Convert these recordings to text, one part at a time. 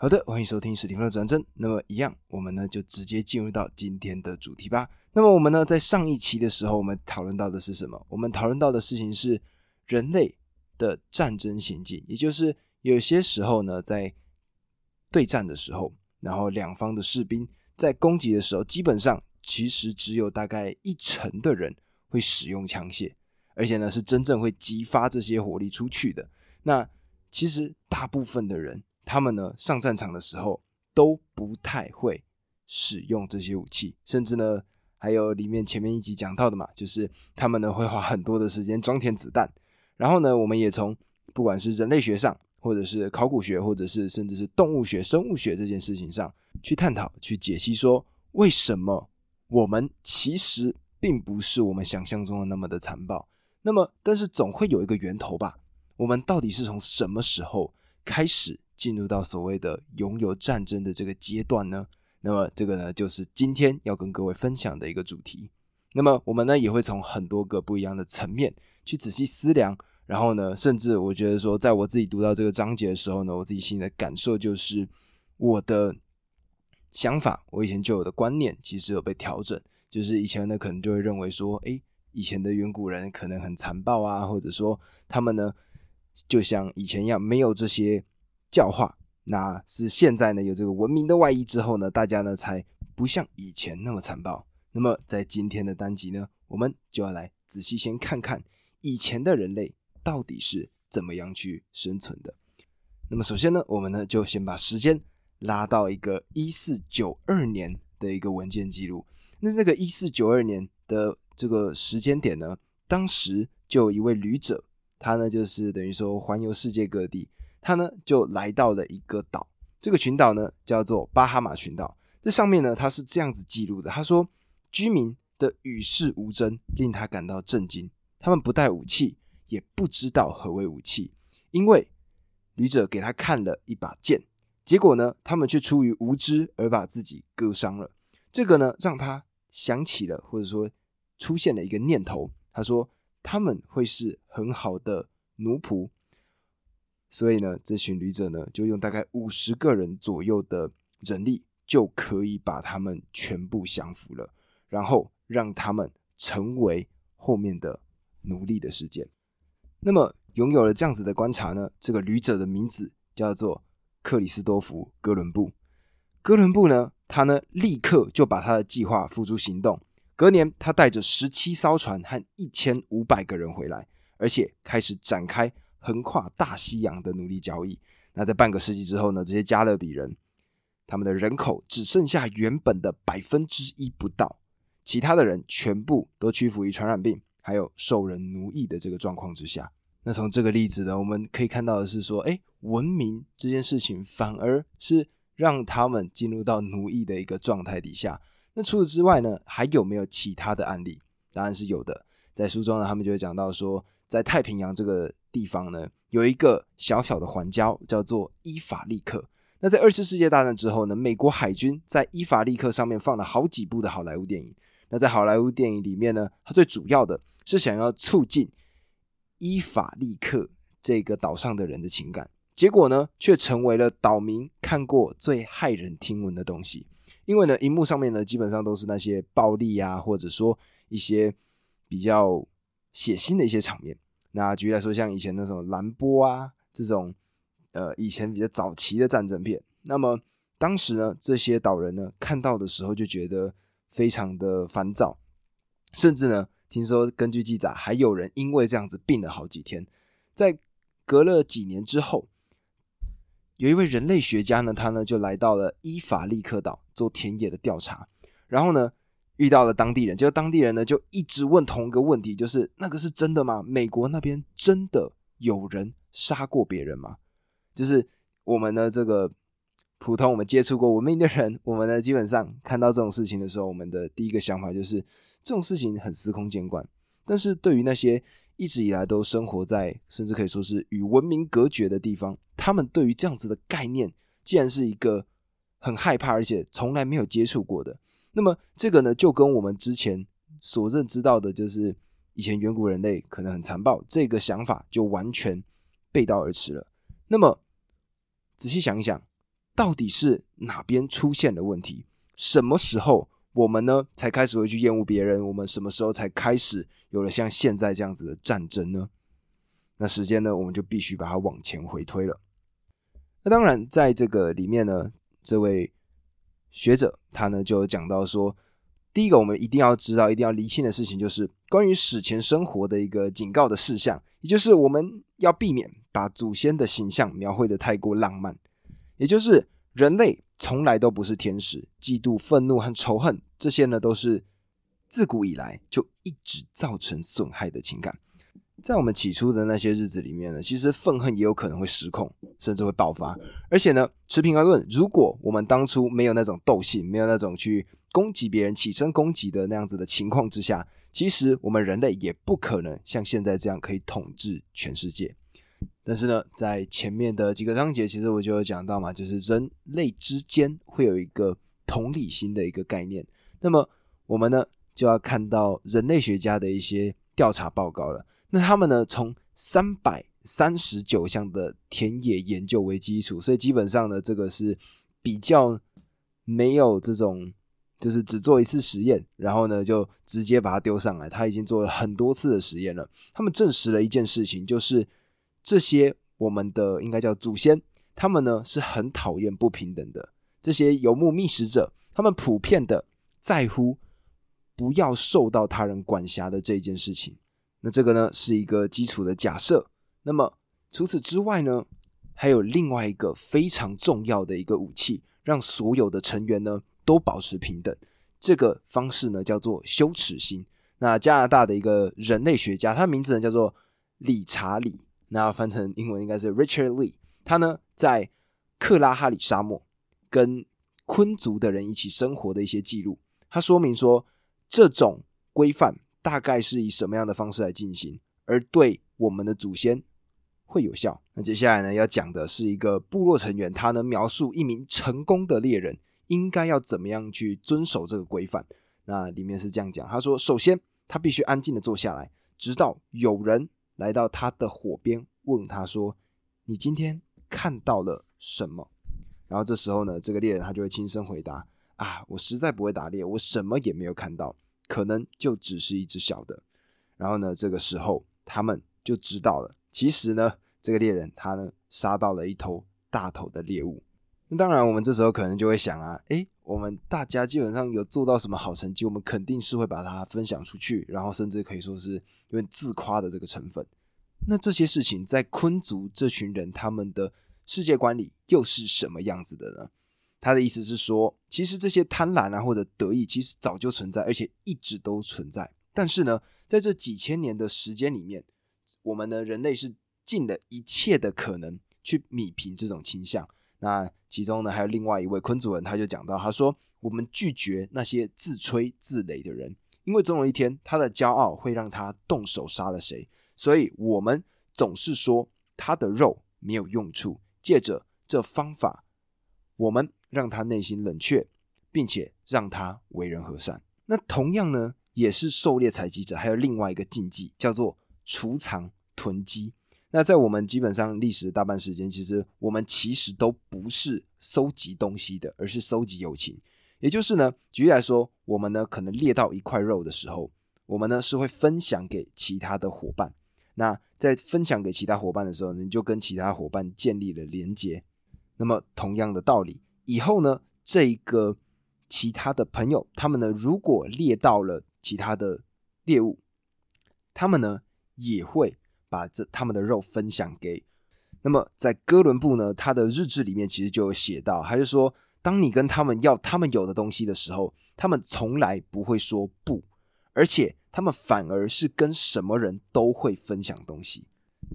好的，欢迎收听史蒂芬的转正。那么，一样，我们呢就直接进入到今天的主题吧。那么，我们呢在上一期的时候，我们讨论到的是什么？我们讨论到的事情是人类的战争行径，也就是有些时候呢，在对战的时候，然后两方的士兵在攻击的时候，基本上其实只有大概一成的人会使用枪械，而且呢是真正会激发这些火力出去的。那其实大部分的人。他们呢上战场的时候都不太会使用这些武器，甚至呢还有里面前面一集讲到的嘛，就是他们呢会花很多的时间装填子弹。然后呢，我们也从不管是人类学上，或者是考古学，或者是甚至是动物学、生物学这件事情上去探讨、去解析，说为什么我们其实并不是我们想象中的那么的残暴。那么，但是总会有一个源头吧？我们到底是从什么时候开始？进入到所谓的拥有战争的这个阶段呢？那么这个呢，就是今天要跟各位分享的一个主题。那么我们呢，也会从很多个不一样的层面去仔细思量。然后呢，甚至我觉得说，在我自己读到这个章节的时候呢，我自己心里的感受就是，我的想法，我以前就有的观念，其实有被调整。就是以前呢，可能就会认为说，诶，以前的远古人可能很残暴啊，或者说他们呢，就像以前一样，没有这些。教化，那是现在呢有这个文明的外衣之后呢，大家呢才不像以前那么残暴。那么在今天的单集呢，我们就要来仔细先看看以前的人类到底是怎么样去生存的。那么首先呢，我们呢就先把时间拉到一个一四九二年的一个文件记录。那这个一四九二年的这个时间点呢，当时就有一位旅者，他呢就是等于说环游世界各地。他呢就来到了一个岛，这个群岛呢叫做巴哈马群岛。这上面呢他是这样子记录的：他说，居民的与世无争令他感到震惊。他们不带武器，也不知道何为武器，因为旅者给他看了一把剑，结果呢他们却出于无知而把自己割伤了。这个呢让他想起了，或者说出现了一个念头。他说他们会是很好的奴仆。所以呢，这群旅者呢，就用大概五十个人左右的人力，就可以把他们全部降服了，然后让他们成为后面的奴隶的事件。那么，拥有了这样子的观察呢，这个旅者的名字叫做克里斯多夫·哥伦布。哥伦布呢，他呢立刻就把他的计划付诸行动。隔年，他带着十七艘船和一千五百个人回来，而且开始展开。横跨大西洋的奴隶交易。那在半个世纪之后呢？这些加勒比人，他们的人口只剩下原本的百分之一不到，其他的人全部都屈服于传染病，还有受人奴役的这个状况之下。那从这个例子呢，我们可以看到的是说，哎，文明这件事情反而是让他们进入到奴役的一个状态底下。那除此之外呢，还有没有其他的案例？当然是有的。在书中呢，他们就会讲到说，在太平洋这个。地方呢，有一个小小的环礁，叫做伊法利克。那在二次世界大战之后呢，美国海军在伊法利克上面放了好几部的好莱坞电影。那在好莱坞电影里面呢，它最主要的是想要促进伊法利克这个岛上的人的情感，结果呢，却成为了岛民看过最骇人听闻的东西。因为呢，荧幕上面呢，基本上都是那些暴力啊，或者说一些比较血腥的一些场面。那举例来说，像以前那种蓝波啊，这种呃以前比较早期的战争片，那么当时呢，这些岛人呢看到的时候就觉得非常的烦躁，甚至呢，听说根据记载，还有人因为这样子病了好几天。在隔了几年之后，有一位人类学家呢，他呢就来到了伊法利克岛做田野的调查，然后呢。遇到了当地人，结果当地人呢就一直问同一个问题，就是那个是真的吗？美国那边真的有人杀过别人吗？就是我们的这个普通我们接触过文明的人，我们呢基本上看到这种事情的时候，我们的第一个想法就是这种事情很司空见惯。但是对于那些一直以来都生活在甚至可以说是与文明隔绝的地方，他们对于这样子的概念，既然是一个很害怕而且从来没有接触过的。那么这个呢，就跟我们之前所认知到的，就是以前远古人类可能很残暴，这个想法就完全背道而驰了。那么仔细想一想，到底是哪边出现了问题？什么时候我们呢才开始会去厌恶别人？我们什么时候才开始有了像现在这样子的战争呢？那时间呢，我们就必须把它往前回推了。那当然，在这个里面呢，这位学者他呢就讲到说，第一个我们一定要知道、一定要厘清的事情，就是关于史前生活的一个警告的事项，也就是我们要避免把祖先的形象描绘的太过浪漫，也就是人类从来都不是天使，嫉妒、愤怒和仇恨这些呢，都是自古以来就一直造成损害的情感。在我们起初的那些日子里面呢，其实愤恨也有可能会失控，甚至会爆发。而且呢，持平而论，如果我们当初没有那种斗性，没有那种去攻击别人、起身攻击的那样子的情况之下，其实我们人类也不可能像现在这样可以统治全世界。但是呢，在前面的几个章节，其实我就有讲到嘛，就是人类之间会有一个同理心的一个概念。那么我们呢，就要看到人类学家的一些调查报告了。那他们呢？从三百三十九项的田野研究为基础，所以基本上呢，这个是比较没有这种，就是只做一次实验，然后呢就直接把它丢上来。他已经做了很多次的实验了。他们证实了一件事情，就是这些我们的应该叫祖先，他们呢是很讨厌不平等的。这些游牧觅食者，他们普遍的在乎不要受到他人管辖的这一件事情。那这个呢是一个基础的假设。那么除此之外呢，还有另外一个非常重要的一个武器，让所有的成员呢都保持平等。这个方式呢叫做羞耻心。那加拿大的一个人类学家，他名字呢叫做理查里，那翻成英文应该是 Richard Lee。他呢在克拉哈里沙漠跟昆族的人一起生活的一些记录，他说明说这种规范。大概是以什么样的方式来进行，而对我们的祖先会有效？那接下来呢，要讲的是一个部落成员，他能描述一名成功的猎人应该要怎么样去遵守这个规范。那里面是这样讲，他说：首先，他必须安静的坐下来，直到有人来到他的火边，问他说：“你今天看到了什么？”然后这时候呢，这个猎人他就会轻声回答：“啊，我实在不会打猎，我什么也没有看到。”可能就只是一只小的，然后呢，这个时候他们就知道了，其实呢，这个猎人他呢杀到了一头大头的猎物。那当然，我们这时候可能就会想啊，诶，我们大家基本上有做到什么好成绩，我们肯定是会把它分享出去，然后甚至可以说是有点自夸的这个成分。那这些事情在昆族这群人他们的世界观里又是什么样子的呢？他的意思是说，其实这些贪婪啊或者得意，其实早就存在，而且一直都存在。但是呢，在这几千年的时间里面，我们呢人类是尽了一切的可能去弭平这种倾向。那其中呢，还有另外一位昆族人，他就讲到，他说：“我们拒绝那些自吹自擂的人，因为总有一天他的骄傲会让他动手杀了谁。所以我们总是说他的肉没有用处，借着这方法，我们。”让他内心冷却，并且让他为人和善。那同样呢，也是狩猎采集者，还有另外一个禁忌，叫做储藏囤积。那在我们基本上历史的大半时间，其实我们其实都不是收集东西的，而是收集友情。也就是呢，举例来说，我们呢可能猎到一块肉的时候，我们呢是会分享给其他的伙伴。那在分享给其他伙伴的时候，你就跟其他伙伴建立了连接。那么同样的道理。以后呢，这个其他的朋友，他们呢，如果猎到了其他的猎物，他们呢也会把这他们的肉分享给。那么在哥伦布呢，他的日志里面其实就有写到，还是说，当你跟他们要他们有的东西的时候，他们从来不会说不，而且他们反而是跟什么人都会分享东西。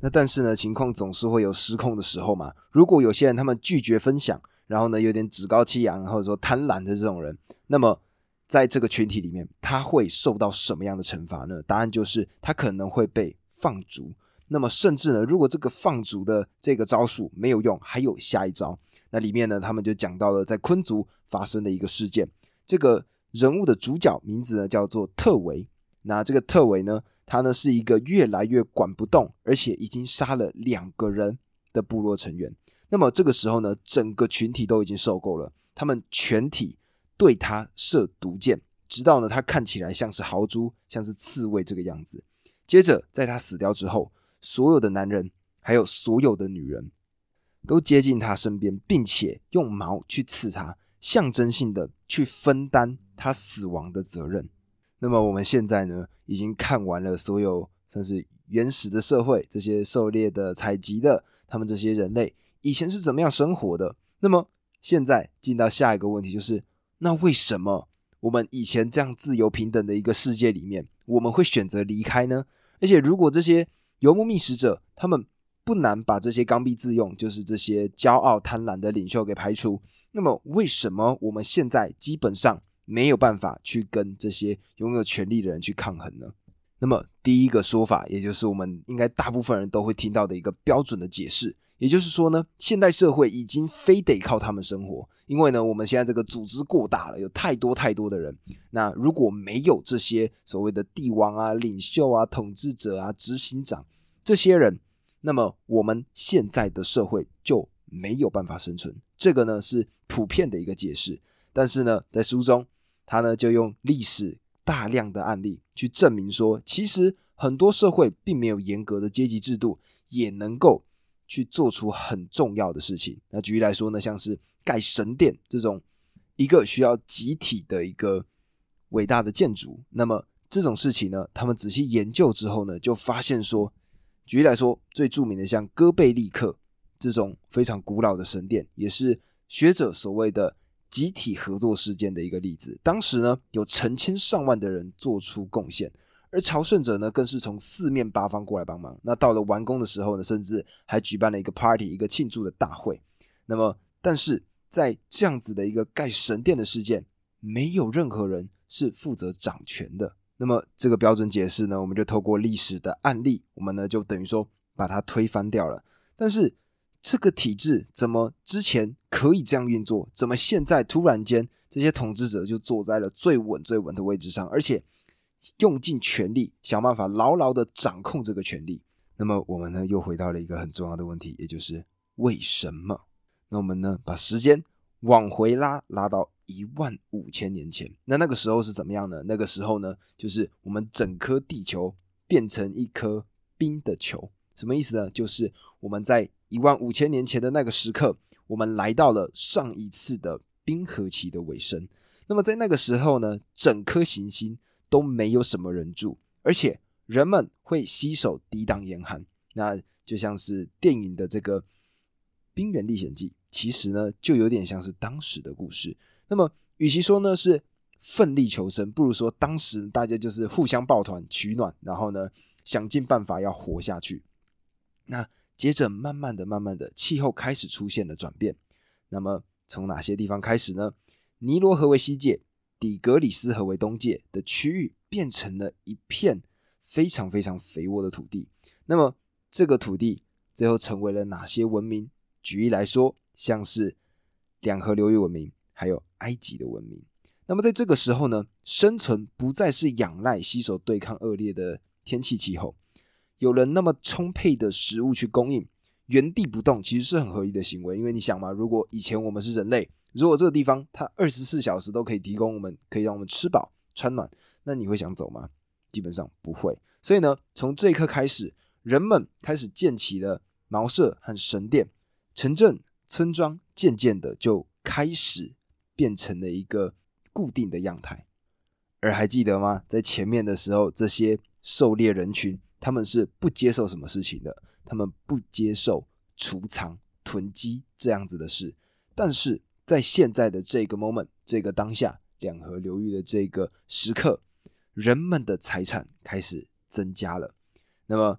那但是呢，情况总是会有失控的时候嘛。如果有些人他们拒绝分享，然后呢，有点趾高气扬，或者说贪婪的这种人，那么在这个群体里面，他会受到什么样的惩罚呢？答案就是他可能会被放逐。那么甚至呢，如果这个放逐的这个招数没有用，还有下一招。那里面呢，他们就讲到了在昆族发生的一个事件。这个人物的主角名字呢叫做特维。那这个特维呢，他呢是一个越来越管不动，而且已经杀了两个人的部落成员。那么这个时候呢，整个群体都已经受够了，他们全体对他射毒箭，直到呢他看起来像是豪猪，像是刺猬这个样子。接着在他死掉之后，所有的男人还有所有的女人都接近他身边，并且用矛去刺他，象征性的去分担他死亡的责任。那么我们现在呢，已经看完了所有算是原始的社会，这些狩猎的、采集的，他们这些人类。以前是怎么样生活的？那么现在进到下一个问题，就是那为什么我们以前这样自由平等的一个世界里面，我们会选择离开呢？而且如果这些游牧觅食者他们不难把这些刚愎自用，就是这些骄傲贪婪的领袖给排除，那么为什么我们现在基本上没有办法去跟这些拥有权力的人去抗衡呢？那么第一个说法，也就是我们应该大部分人都会听到的一个标准的解释。也就是说呢，现代社会已经非得靠他们生活，因为呢，我们现在这个组织过大了，有太多太多的人。那如果没有这些所谓的帝王啊、领袖啊、统治者啊、执行长这些人，那么我们现在的社会就没有办法生存。这个呢是普遍的一个解释。但是呢，在书中他呢就用历史大量的案例去证明说，其实很多社会并没有严格的阶级制度，也能够。去做出很重要的事情。那举例来说呢，像是盖神殿这种一个需要集体的一个伟大的建筑，那么这种事情呢，他们仔细研究之后呢，就发现说，举例来说，最著名的像哥贝利克这种非常古老的神殿，也是学者所谓的集体合作事件的一个例子。当时呢，有成千上万的人做出贡献。而朝圣者呢，更是从四面八方过来帮忙。那到了完工的时候呢，甚至还举办了一个 party，一个庆祝的大会。那么，但是在这样子的一个盖神殿的事件，没有任何人是负责掌权的。那么，这个标准解释呢，我们就透过历史的案例，我们呢就等于说把它推翻掉了。但是，这个体制怎么之前可以这样运作？怎么现在突然间这些统治者就坐在了最稳最稳的位置上，而且？用尽全力想办法牢牢的掌控这个权力，那么我们呢又回到了一个很重要的问题，也就是为什么？那我们呢把时间往回拉，拉到一万五千年前，那那个时候是怎么样呢？那个时候呢，就是我们整颗地球变成一颗冰的球，什么意思呢？就是我们在一万五千年前的那个时刻，我们来到了上一次的冰河期的尾声。那么在那个时候呢，整颗行星。都没有什么人住，而且人们会洗手抵挡严寒，那就像是电影的这个《冰原历险记》，其实呢就有点像是当时的故事。那么，与其说呢是奋力求生，不如说当时大家就是互相抱团取暖，然后呢想尽办法要活下去。那接着慢慢的、慢慢的，气候开始出现了转变。那么从哪些地方开始呢？尼罗河为西界。底格里斯河为东界的区域变成了一片非常非常肥沃的土地。那么，这个土地最后成为了哪些文明？举例来说，像是两河流域文明，还有埃及的文明。那么，在这个时候呢，生存不再是仰赖携手对抗恶劣的天气气候，有了那么充沛的食物去供应，原地不动其实是很合理的行为。因为你想嘛，如果以前我们是人类。如果这个地方它二十四小时都可以提供我们，可以让我们吃饱穿暖，那你会想走吗？基本上不会。所以呢，从这一刻开始，人们开始建起了茅舍和神殿，城镇村庄渐渐的就开始变成了一个固定的样态。而还记得吗？在前面的时候，这些狩猎人群他们是不接受什么事情的，他们不接受储藏囤积这样子的事，但是。在现在的这个 moment，这个当下，两河流域的这个时刻，人们的财产开始增加了。那么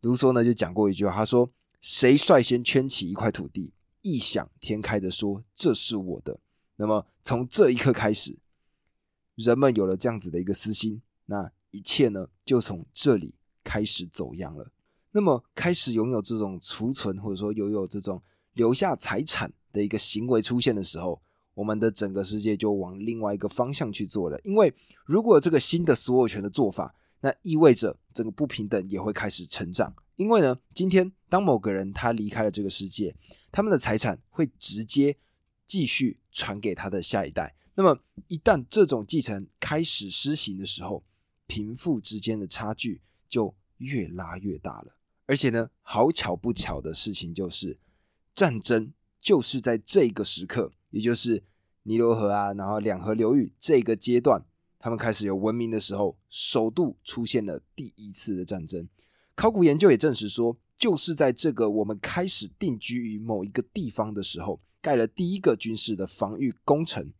卢梭呢就讲过一句话，他说：“谁率先圈起一块土地，异想天开的说这是我的。”那么从这一刻开始，人们有了这样子的一个私心，那一切呢就从这里开始走样了。那么开始拥有这种储存，或者说拥有这种留下财产。的一个行为出现的时候，我们的整个世界就往另外一个方向去做了。因为如果这个新的所有权的做法，那意味着整个不平等也会开始成长，因为呢，今天当某个人他离开了这个世界，他们的财产会直接继续传给他的下一代。那么，一旦这种继承开始施行的时候，贫富之间的差距就越拉越大了。而且呢，好巧不巧的事情就是，战争就是在这个时刻，也就是尼罗河啊，然后两河流域这个阶段，他们开始有文明的时候，首度出现了第一次的战争。考古研究也证实说，就是在这个我们开始定居于某一个地方的时候，盖了第一个军事的防御工程。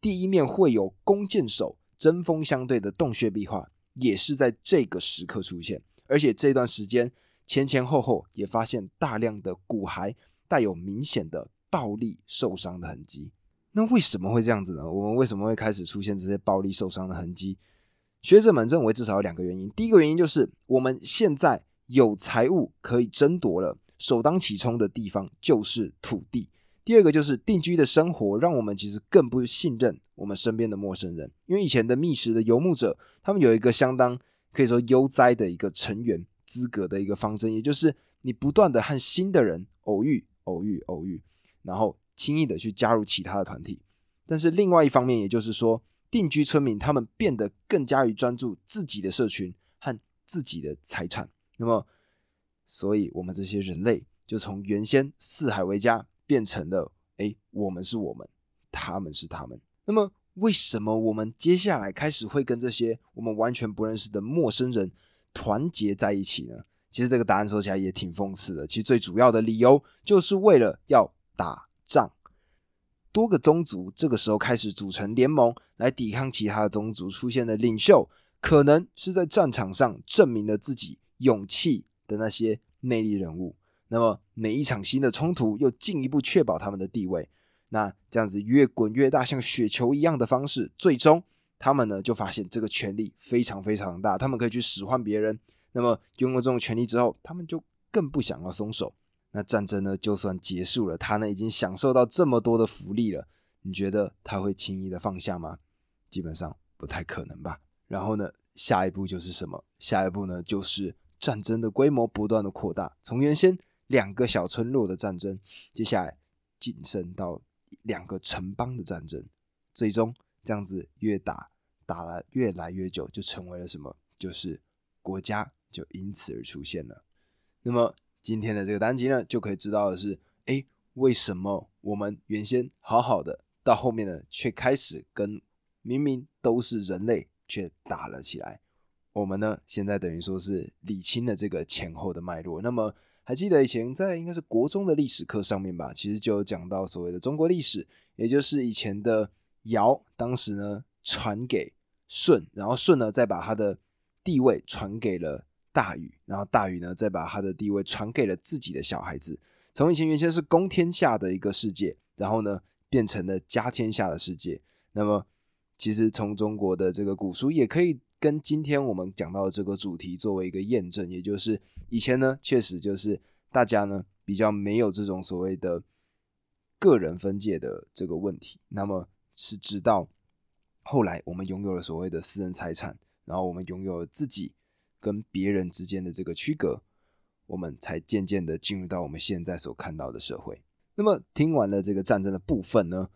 第一面会有弓箭手针锋相对的洞穴壁画，也是在这个时刻出现。而且这段时间前前后后也发现大量的骨骸带有明显的暴力受伤的痕迹。那为什么会这样子呢？我们为什么会开始出现这些暴力受伤的痕迹？学者们认为至少有两个原因。第一个原因就是我们现在有财物可以争夺了，首当其冲的地方就是土地。第二个就是定居的生活，让我们其实更不信任我们身边的陌生人，因为以前的觅食的游牧者，他们有一个相当可以说悠哉的一个成员资格的一个方针，也就是你不断的和新的人偶遇、偶遇、偶遇，然后轻易的去加入其他的团体。但是另外一方面，也就是说，定居村民他们变得更加于专注自己的社群和自己的财产。那么，所以我们这些人类就从原先四海为家。变成了，哎，我们是我们，他们是他们。那么，为什么我们接下来开始会跟这些我们完全不认识的陌生人团结在一起呢？其实这个答案说起来也挺讽刺的。其实最主要的理由就是为了要打仗。多个宗族这个时候开始组成联盟来抵抗其他的宗族出现的领袖，可能是在战场上证明了自己勇气的那些魅力人物。那么每一场新的冲突又进一步确保他们的地位，那这样子越滚越大，像雪球一样的方式，最终他们呢就发现这个权力非常非常大，他们可以去使唤别人。那么拥有这种权利之后，他们就更不想要松手。那战争呢就算结束了，他呢已经享受到这么多的福利了，你觉得他会轻易的放下吗？基本上不太可能吧。然后呢，下一步就是什么？下一步呢就是战争的规模不断的扩大，从原先。两个小村落的战争，接下来晋升到两个城邦的战争，最终这样子越打打了越来越久，就成为了什么？就是国家就因此而出现了。那么今天的这个单集呢，就可以知道的是，哎，为什么我们原先好好的，到后面呢，却开始跟明明都是人类却打了起来？我们呢，现在等于说是理清了这个前后的脉络。那么。还记得以前在应该是国中的历史课上面吧，其实就有讲到所谓的中国历史，也就是以前的尧当时呢传给舜，然后舜呢再把他的地位传给了大禹，然后大禹呢再把他的地位传给了自己的小孩子。从以前原先是公天下的一个世界，然后呢变成了家天下的世界。那么其实从中国的这个古书也可以。跟今天我们讲到的这个主题作为一个验证，也就是以前呢，确实就是大家呢比较没有这种所谓的个人分界的这个问题。那么是直到后来我们拥有了所谓的私人财产，然后我们拥有了自己跟别人之间的这个区隔，我们才渐渐的进入到我们现在所看到的社会。那么听完了这个战争的部分呢，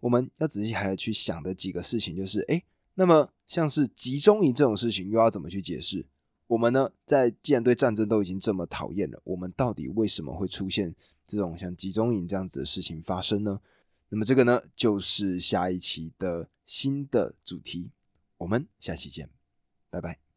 我们要仔细还要去想的几个事情就是，哎。那么，像是集中营这种事情，又要怎么去解释？我们呢，在既然对战争都已经这么讨厌了，我们到底为什么会出现这种像集中营这样子的事情发生呢？那么，这个呢，就是下一期的新的主题。我们下期见，拜拜。